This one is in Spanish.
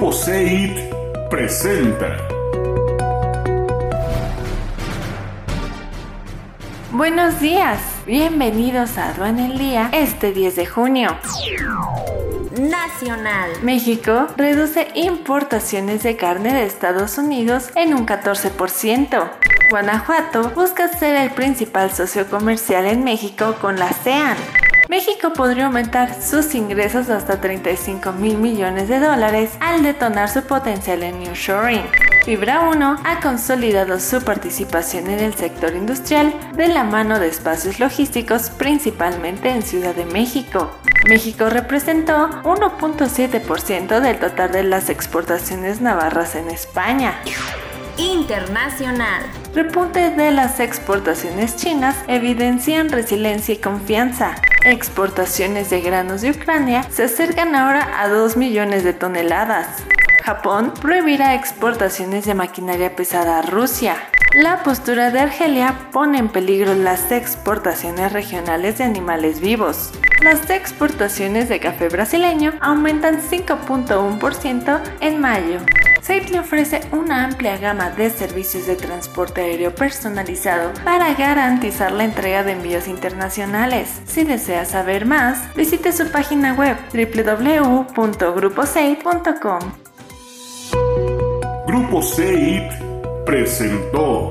Grupo CEIT presenta. Buenos días, bienvenidos a Aduan el Día este 10 de junio. Nacional. México reduce importaciones de carne de Estados Unidos en un 14%. Guanajuato busca ser el principal socio comercial en México con la CEAN. México podría aumentar sus ingresos hasta 35 mil millones de dólares al detonar su potencial en Shoring. Fibra 1 ha consolidado su participación en el sector industrial de la mano de espacios logísticos principalmente en Ciudad de México. México representó 1.7% del total de las exportaciones navarras en España. Internacional. Repunte de las exportaciones chinas evidencian resiliencia y confianza. Exportaciones de granos de Ucrania se acercan ahora a 2 millones de toneladas. Japón prohibirá exportaciones de maquinaria pesada a Rusia. La postura de Argelia pone en peligro las exportaciones regionales de animales vivos. Las exportaciones de café brasileño aumentan 5.1% en mayo. SAFE le ofrece una amplia gama de servicios de transporte aéreo personalizado para garantizar la entrega de envíos internacionales. Si desea saber más, visite su página web www.gruposafe.com. Grupo CEIT presentó.